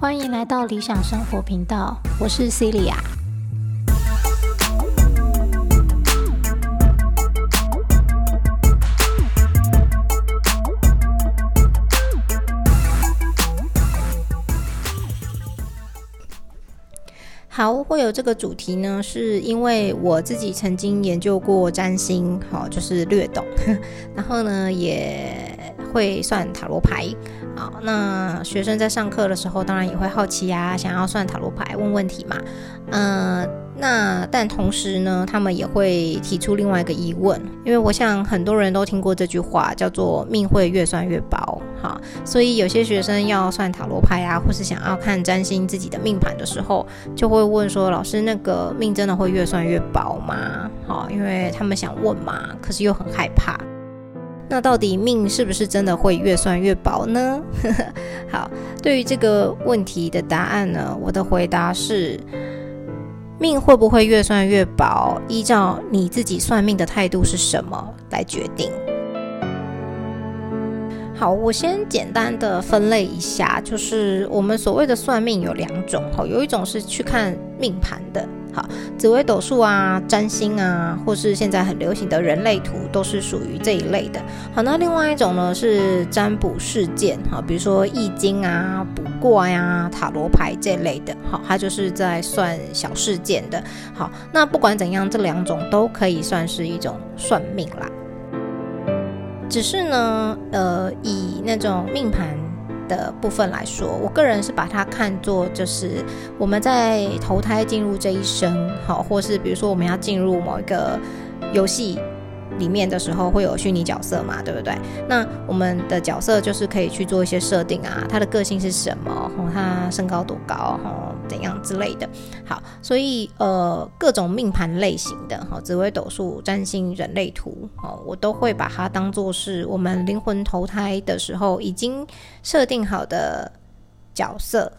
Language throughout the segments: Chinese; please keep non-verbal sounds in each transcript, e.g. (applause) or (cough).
欢迎来到理想生活频道，我是 Celia。好，会有这个主题呢，是因为我自己曾经研究过占星，好，就是略懂，(laughs) 然后呢也会算塔罗牌。好，那学生在上课的时候，当然也会好奇呀，想要算塔罗牌，问问题嘛。嗯，那但同时呢，他们也会提出另外一个疑问，因为我想很多人都听过这句话，叫做“命会越算越薄”。哈，所以有些学生要算塔罗牌啊，或是想要看占星自己的命盘的时候，就会问说：“老师，那个命真的会越算越薄吗？”好，因为他们想问嘛，可是又很害怕。那到底命是不是真的会越算越薄呢？(laughs) 好，对于这个问题的答案呢，我的回答是：命会不会越算越薄，依照你自己算命的态度是什么来决定。好，我先简单的分类一下，就是我们所谓的算命有两种，哈，有一种是去看命盘的。好，紫微斗数啊，占星啊，或是现在很流行的人类图，都是属于这一类的。好，那另外一种呢是占卜事件，哈，比如说易经啊、卜卦呀、塔罗牌这类的。好，它就是在算小事件的。好，那不管怎样，这两种都可以算是一种算命啦。只是呢，呃，以那种命盘。的部分来说，我个人是把它看作就是我们在投胎进入这一生，好，或是比如说我们要进入某一个游戏。里面的时候会有虚拟角色嘛，对不对？那我们的角色就是可以去做一些设定啊，他的个性是什么？他身高多高？哈，怎样之类的。好，所以呃，各种命盘类型的哈，紫微斗数、占星、人类图，哦，我都会把它当做是我们灵魂投胎的时候已经设定好的角色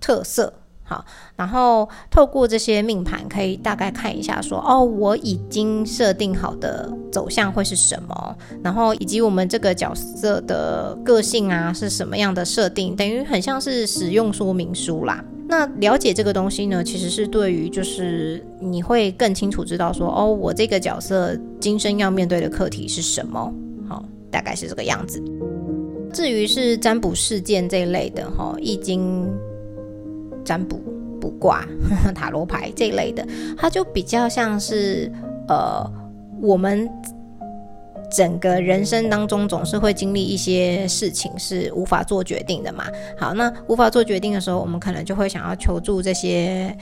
特色。好，然后透过这些命盘，可以大概看一下，说哦，我已经设定好的走向会是什么，然后以及我们这个角色的个性啊是什么样的设定，等于很像是使用说明书啦。那了解这个东西呢，其实是对于就是你会更清楚知道说，哦，我这个角色今生要面对的课题是什么。好，大概是这个样子。至于是占卜事件这一类的，哈，易经。占卜、卜卦、(laughs) 塔罗牌这一类的，它就比较像是呃，我们整个人生当中总是会经历一些事情是无法做决定的嘛。好，那无法做决定的时候，我们可能就会想要求助这些。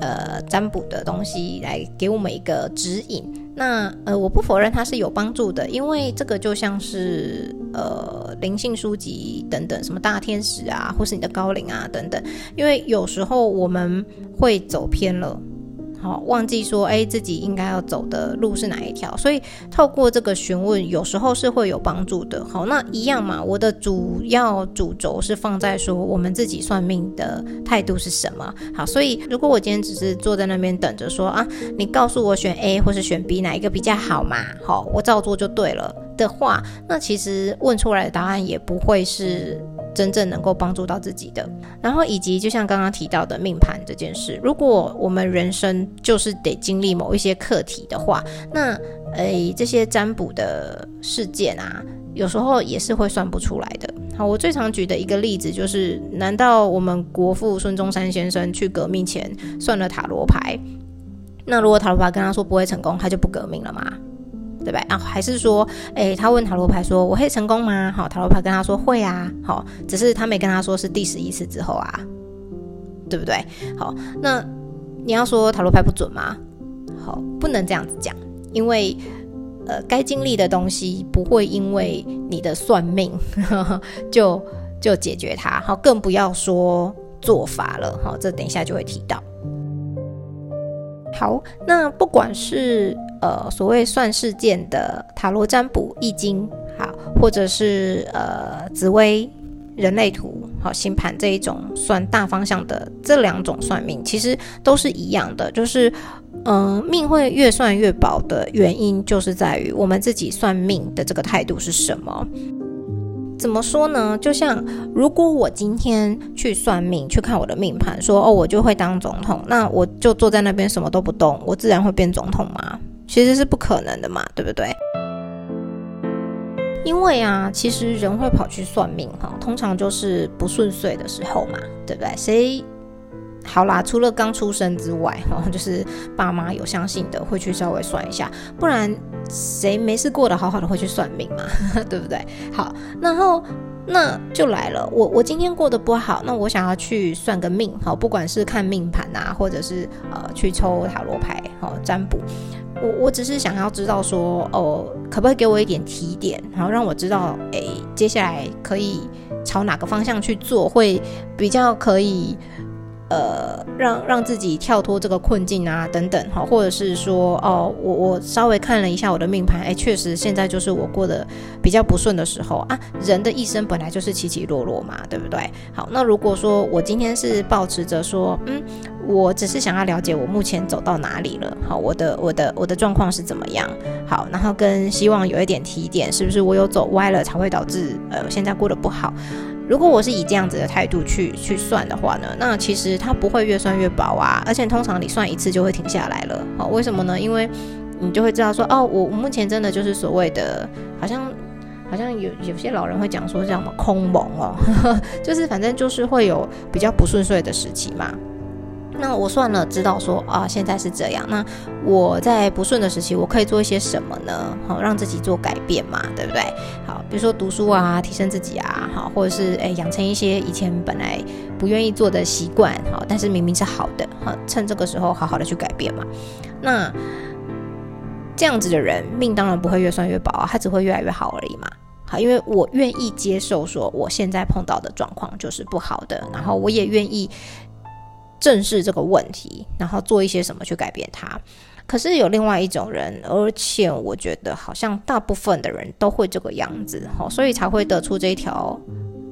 呃，占卜的东西来给我们一个指引。那呃，我不否认它是有帮助的，因为这个就像是呃灵性书籍等等，什么大天使啊，或是你的高龄啊等等。因为有时候我们会走偏了。好，忘记说，哎，自己应该要走的路是哪一条？所以透过这个询问，有时候是会有帮助的。好，那一样嘛，我的主要主轴是放在说，我们自己算命的态度是什么？好，所以如果我今天只是坐在那边等着说啊，你告诉我选 A 或是选 B 哪一个比较好嘛？好，我照做就对了的话，那其实问出来的答案也不会是。真正能够帮助到自己的，然后以及就像刚刚提到的命盘这件事，如果我们人生就是得经历某一些课题的话，那诶这些占卜的事件啊，有时候也是会算不出来的。好，我最常举的一个例子就是，难道我们国父孙中山先生去革命前算了塔罗牌，那如果塔罗牌跟他说不会成功，他就不革命了吗？对吧？然后还是说，哎，他问塔罗牌说：“我会成功吗？”好，塔罗牌跟他说：“会啊。”好，只是他没跟他说是第十一次之后啊，对不对？好，那你要说塔罗牌不准吗？好，不能这样子讲，因为呃，该经历的东西不会因为你的算命 (laughs) 就就解决它。好，更不要说做法了。好，这等一下就会提到。好，那不管是呃所谓算事件的塔罗占卜、易经，好，或者是呃紫微人类图、好星盘这一种算大方向的这两种算命，其实都是一样的，就是嗯，命会越算越薄的原因，就是在于我们自己算命的这个态度是什么。怎么说呢？就像如果我今天去算命，去看我的命盘，说哦，我就会当总统，那我就坐在那边什么都不动，我自然会变总统吗？其实是不可能的嘛，对不对？因为啊，其实人会跑去算命哈，通常就是不顺遂的时候嘛，对不对？谁？好啦，除了刚出生之外，哈，(laughs) 就是爸妈有相信的会去稍微算一下，不然谁没事过得好好的会去算命嘛，(laughs) 对不对？好，然后那就来了，我我今天过得不好，那我想要去算个命，好，不管是看命盘啊，或者是呃去抽塔罗牌，好占卜，我我只是想要知道说，哦，可不可以给我一点提点，然后让我知道，哎，接下来可以朝哪个方向去做，会比较可以。呃，让让自己跳脱这个困境啊，等等哈，或者是说，哦，我我稍微看了一下我的命盘，哎，确实现在就是我过得比较不顺的时候啊。人的一生本来就是起起落落嘛，对不对？好，那如果说我今天是保持着说，嗯，我只是想要了解我目前走到哪里了，好，我的我的我的状况是怎么样？好，然后跟希望有一点提点，是不是我有走歪了才会导致呃现在过得不好？如果我是以这样子的态度去去算的话呢，那其实它不会越算越薄啊，而且通常你算一次就会停下来了。好，为什么呢？因为你就会知道说，哦，我目前真的就是所谓的，好像好像有有些老人会讲说叫什么空蒙哦，(laughs) 就是反正就是会有比较不顺遂的时期嘛。那我算了，知道说啊，现在是这样。那我在不顺的时期，我可以做一些什么呢？好，让自己做改变嘛，对不对？好，比如说读书啊，提升自己啊，好，或者是诶，养成一些以前本来不愿意做的习惯，好，但是明明是好的，好，趁这个时候好好的去改变嘛。那这样子的人，命当然不会越算越薄啊，他只会越来越好而已嘛。好，因为我愿意接受说我现在碰到的状况就是不好的，然后我也愿意。正视这个问题，然后做一些什么去改变它。可是有另外一种人，而且我觉得好像大部分的人都会这个样子，哈，所以才会得出这一条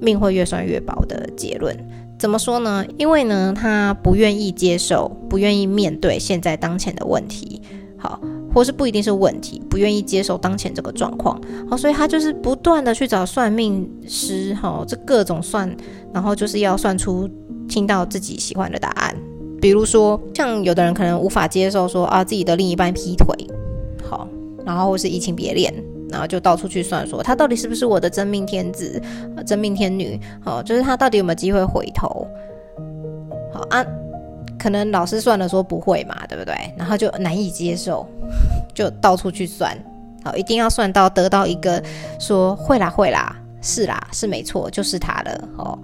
命会越算越薄的结论。怎么说呢？因为呢，他不愿意接受，不愿意面对现在当前的问题，好，或是不一定是问题，不愿意接受当前这个状况，好，所以他就是不断的去找算命师，哈，这各种算，然后就是要算出。听到自己喜欢的答案，比如说像有的人可能无法接受说啊自己的另一半劈腿，好，然后或是移情别恋，然后就到处去算说他到底是不是我的真命天子、真命天女，好，就是他到底有没有机会回头，好啊，可能老师算了说不会嘛，对不对？然后就难以接受，就到处去算，好，一定要算到得到一个说会啦会啦，是啦是没错，就是他了，哦。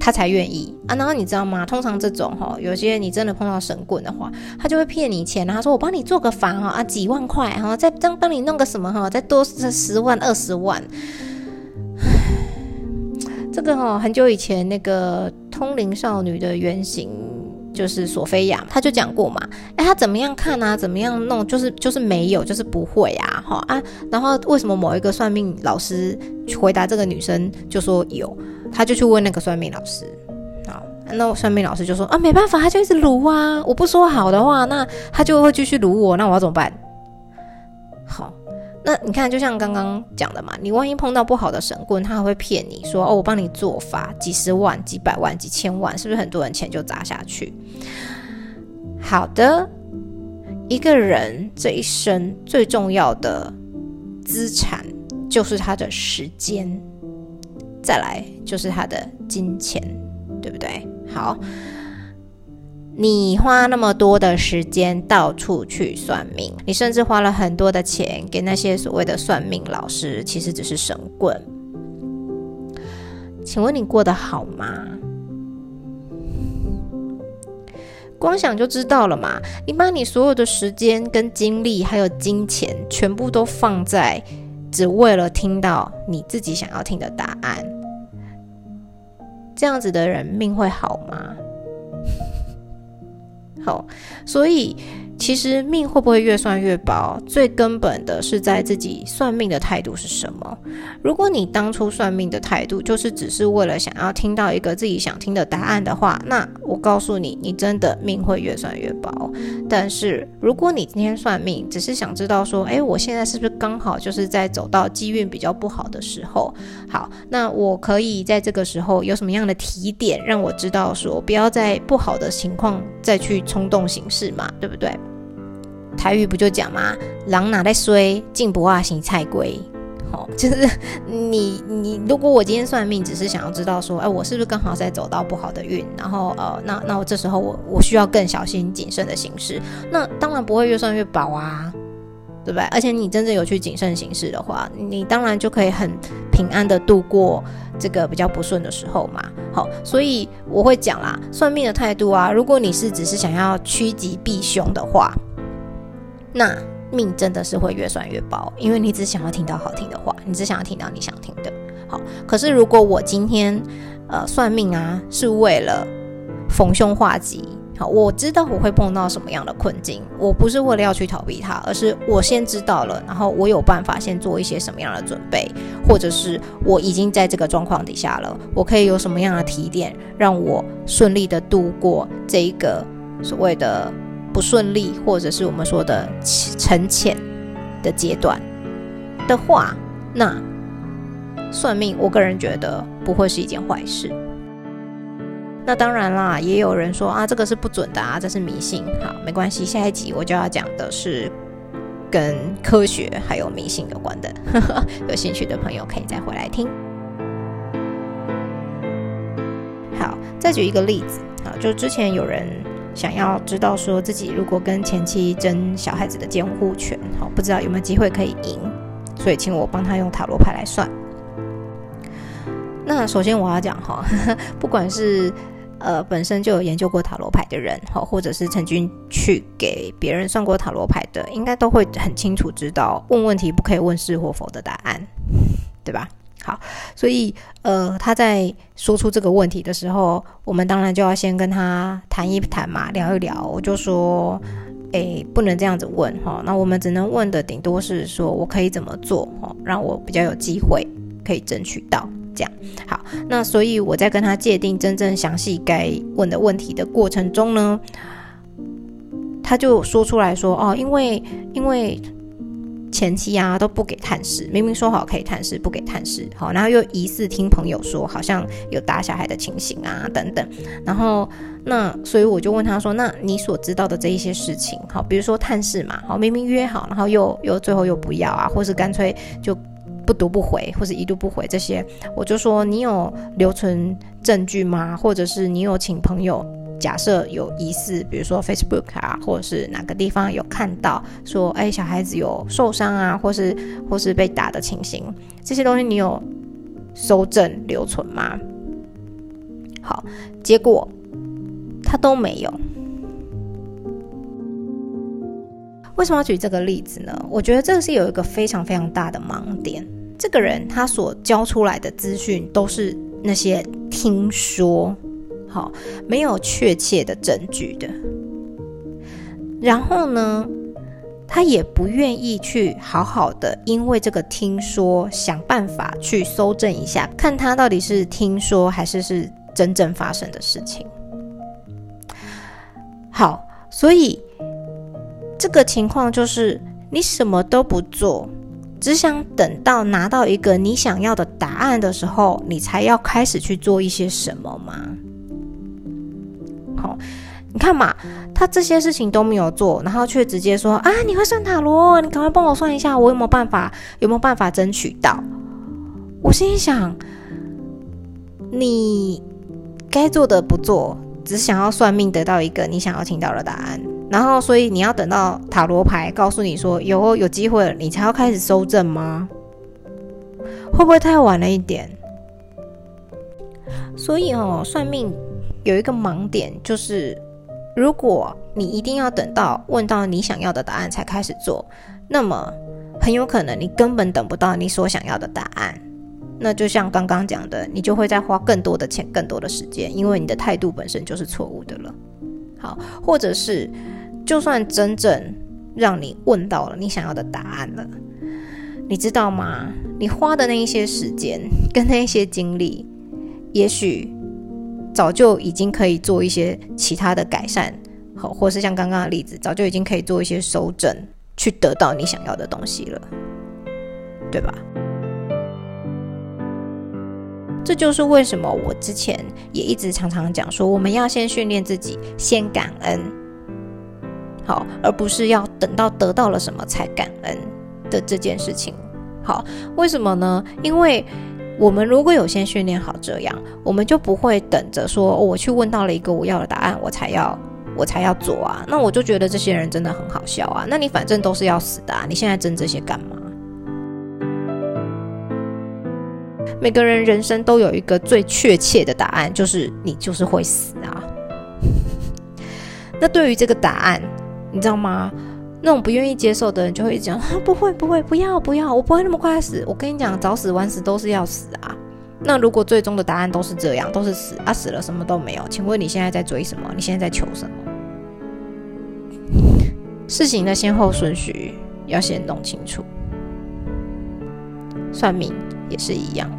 他才愿意啊，然后你知道吗？通常这种哈，有些你真的碰到神棍的话，他就会骗你钱，他说我帮你做个房哈啊几万块哈，再帮帮你弄个什么哈，再多十万二十万。这个哈很久以前那个通灵少女的原型就是索菲亚，他就讲过嘛，哎，他怎么样看啊，怎么样弄，就是就是没有，就是不会啊，哈啊，然后为什么某一个算命老师回答这个女生就说有？他就去问那个算命老师，好，那算命老师就说啊，没办法，他就一直撸啊，我不说好的话，那他就会继续撸我，那我要怎么办？好，那你看，就像刚刚讲的嘛，你万一碰到不好的神棍，他还会骗你说哦，我帮你做法，几十万、几百万、几千万，是不是很多人钱就砸下去？好的，一个人这一生最重要的资产就是他的时间。再来就是他的金钱，对不对？好，你花那么多的时间到处去算命，你甚至花了很多的钱给那些所谓的算命老师，其实只是神棍。请问你过得好吗？光想就知道了嘛！你把你所有的时间、跟精力还有金钱，全部都放在只为了听到你自己想要听的答案。这样子的人命会好吗？好，所以其实命会不会越算越薄，最根本的是在自己算命的态度是什么。如果你当初算命的态度就是只是为了想要听到一个自己想听的答案的话，那我告诉你，你真的命会越算越薄。但是如果你今天算命只是想知道说，诶，我现在是不是刚好就是在走到机运比较不好的时候？好，那我可以在这个时候有什么样的提点，让我知道说，不要在不好的情况再去冲动行事嘛，对不对？台语不就讲吗？狼哪在衰，进不化行菜龟。好，就是你你，如果我今天算命，只是想要知道说，哎，我是不是刚好在走到不好的运，然后呃，那那我这时候我我需要更小心谨慎的行事，那当然不会越算越薄啊，对不对？而且你真正有去谨慎行事的话，你当然就可以很平安的度过这个比较不顺的时候嘛。好，所以我会讲啦，算命的态度啊，如果你是只是想要趋吉避凶的话。那命真的是会越算越薄，因为你只想要听到好听的话，你只想要听到你想听的。好，可是如果我今天呃算命啊，是为了逢凶化吉，好，我知道我会碰到什么样的困境，我不是为了要去逃避它，而是我先知道了，然后我有办法先做一些什么样的准备，或者是我已经在这个状况底下了，我可以有什么样的提点，让我顺利的度过这一个所谓的。不顺利，或者是我们说的沉潜的阶段的话，那算命，我个人觉得不会是一件坏事。那当然啦，也有人说啊，这个是不准的啊，这是迷信。好，没关系，下一集我就要讲的是跟科学还有迷信有关的，(laughs) 有兴趣的朋友可以再回来听。好，再举一个例子啊，就之前有人。想要知道说自己如果跟前妻争小孩子的监护权，好不知道有没有机会可以赢，所以请我帮他用塔罗牌来算。那首先我要讲哈，(laughs) 不管是呃本身就有研究过塔罗牌的人，哈，或者是曾经去给别人算过塔罗牌的，应该都会很清楚知道，问问题不可以问是或否的答案，对吧？好，所以呃，他在说出这个问题的时候，我们当然就要先跟他谈一谈嘛，聊一聊。我就说，诶，不能这样子问哈。那我们只能问的，顶多是说我可以怎么做哈，让我比较有机会可以争取到这样。好，那所以我在跟他界定真正详细该问的问题的过程中呢，他就说出来说，哦，因为因为。前妻啊都不给探视，明明说好可以探视，不给探视，好，然后又疑似听朋友说好像有打小孩的情形啊等等，然后那所以我就问他说，那你所知道的这一些事情，好，比如说探视嘛，好，明明约好，然后又又最后又不要啊，或是干脆就不读不回，或是一读不回这些，我就说你有留存证据吗？或者是你有请朋友？假设有疑似，比如说 Facebook 啊，或者是哪个地方有看到说，哎，小孩子有受伤啊，或是或是被打的情形，这些东西你有收证留存吗？好，结果他都没有。为什么要举这个例子呢？我觉得这个是有一个非常非常大的盲点。这个人他所交出来的资讯都是那些听说。好，没有确切的证据的。然后呢，他也不愿意去好好的，因为这个听说，想办法去搜证一下，看他到底是听说还是是真正发生的事情。好，所以这个情况就是你什么都不做，只想等到拿到一个你想要的答案的时候，你才要开始去做一些什么吗？哦，你看嘛，他这些事情都没有做，然后却直接说啊，你会算塔罗，你赶快帮我算一下，我有没有办法，有没有办法争取到？我心想，你该做的不做，只想要算命得到一个你想要听到的答案，然后所以你要等到塔罗牌告诉你说有有机会了，你才要开始收证吗？会不会太晚了一点？所以哦，算命。有一个盲点，就是如果你一定要等到问到你想要的答案才开始做，那么很有可能你根本等不到你所想要的答案。那就像刚刚讲的，你就会再花更多的钱、更多的时间，因为你的态度本身就是错误的了。好，或者是就算真正让你问到了你想要的答案了，你知道吗？你花的那一些时间跟那一些精力，也许早就已经可以做一些其他的改善，好，或是像刚刚的例子，早就已经可以做一些修正，去得到你想要的东西了，对吧？这就是为什么我之前也一直常常讲说，我们要先训练自己，先感恩，好，而不是要等到得到了什么才感恩的这件事情。好，为什么呢？因为我们如果有先训练好这样，我们就不会等着说我去问到了一个我要的答案，我才要我才要做啊。那我就觉得这些人真的很好笑啊。那你反正都是要死的啊，你现在争这些干嘛？每个人人生都有一个最确切的答案，就是你就是会死啊。(laughs) 那对于这个答案，你知道吗？那种不愿意接受的人就会讲啊：(laughs) 不会，不会，不要，不要，我不会那么快死。我跟你讲，早死晚死都是要死啊。那如果最终的答案都是这样，都是死啊，死了什么都没有，请问你现在在追什么？你现在在求什么？事情的先后顺序要先弄清楚。算命也是一样。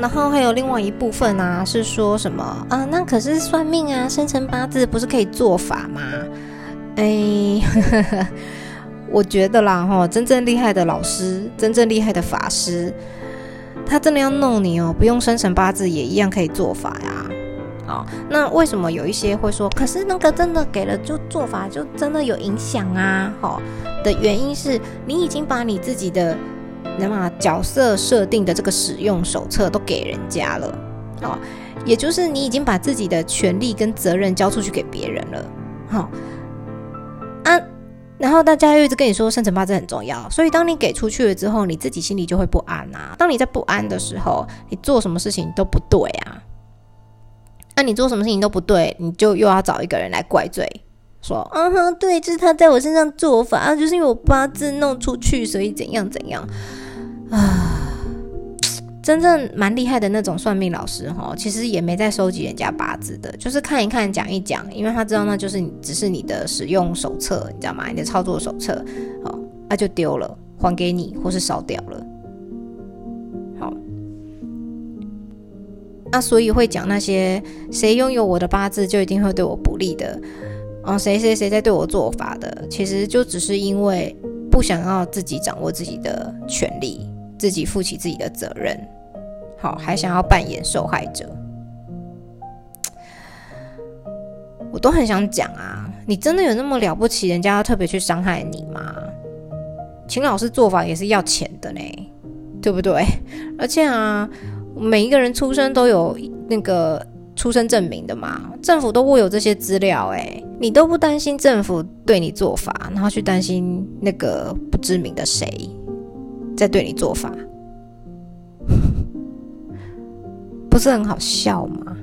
然后还有另外一部分啊，是说什么啊？那可是算命啊，生辰八字不是可以做法吗？哎，(laughs) 我觉得啦，哈，真正厉害的老师，真正厉害的法师，他真的要弄你哦，不用生辰八字也一样可以做法呀。哦，那为什么有一些会说，可是那个真的给了就做法就真的有影响啊？哈的原因是你已经把你自己的。那么角色设定的这个使用手册都给人家了，哦，也就是你已经把自己的权利跟责任交出去给别人了，好啊，然后大家又一直跟你说生辰八字很重要，所以当你给出去了之后，你自己心里就会不安啊。当你在不安的时候，你做什么事情都不对啊。那你做什么事情都不对，你就又要找一个人来怪罪，说，嗯哼，对，就是他在我身上做法，啊就是因为我八字弄出去，所以怎样怎样。啊，真正蛮厉害的那种算命老师哈，其实也没在收集人家八字的，就是看一看、讲一讲，因为他知道那就是你只是你的使用手册，你知道吗？你的操作手册，好，那就丢了，还给你，或是烧掉了。好，那所以会讲那些谁拥有我的八字就一定会对我不利的，哦，谁谁谁在对我做法的，其实就只是因为不想要自己掌握自己的权利。自己负起自己的责任，好，还想要扮演受害者，我都很想讲啊！你真的有那么了不起？人家要特别去伤害你吗？秦老师做法也是要钱的呢，对不对？(laughs) 而且啊，每一个人出生都有那个出生证明的嘛，政府都握有这些资料，哎，你都不担心政府对你做法，然后去担心那个不知名的谁？在对你做法，(laughs) 不是很好笑吗？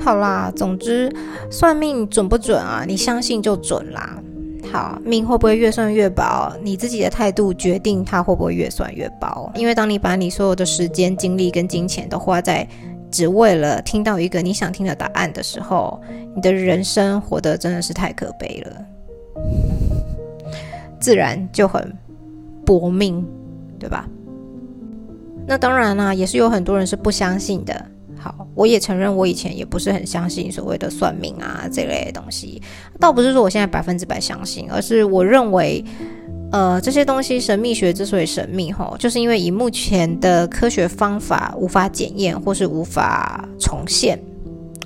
好啦，总之算命准不准啊？你相信就准啦。好，命会不会越算越薄？你自己的态度决定它会不会越算越薄。因为当你把你所有的时间、精力跟金钱都花在只为了听到一个你想听的答案的时候，你的人生活得真的是太可悲了。自然就很薄命，对吧？那当然啦，也是有很多人是不相信的。好，我也承认，我以前也不是很相信所谓的算命啊这类东西。倒不是说我现在百分之百相信，而是我认为，呃，这些东西神秘学之所以神秘，吼，就是因为以目前的科学方法无法检验或是无法重现。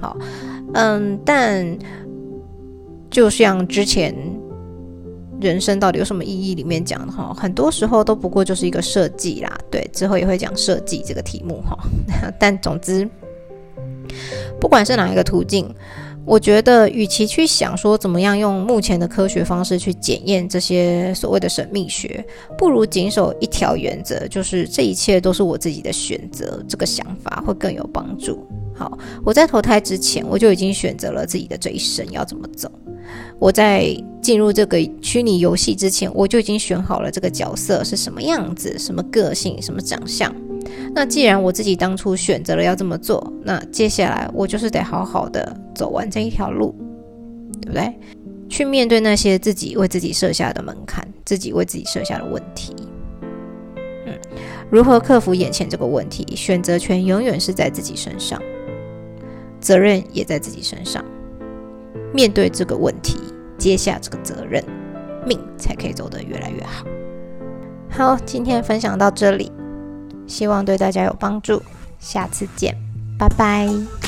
好，嗯，但就像之前。人生到底有什么意义？里面讲的哈，很多时候都不过就是一个设计啦。对，之后也会讲设计这个题目哈。(laughs) 但总之，不管是哪一个途径，我觉得与其去想说怎么样用目前的科学方式去检验这些所谓的神秘学，不如谨守一条原则，就是这一切都是我自己的选择。这个想法会更有帮助。好，我在投胎之前，我就已经选择了自己的这一生要怎么走。我在进入这个虚拟游戏之前，我就已经选好了这个角色是什么样子、什么个性、什么长相。那既然我自己当初选择了要这么做，那接下来我就是得好好的走完这一条路，对不对？去面对那些自己为自己设下的门槛，自己为自己设下的问题。嗯，如何克服眼前这个问题？选择权永远是在自己身上，责任也在自己身上。面对这个问题，接下这个责任，命才可以走得越来越好。好，今天分享到这里。希望对大家有帮助，下次见，拜拜。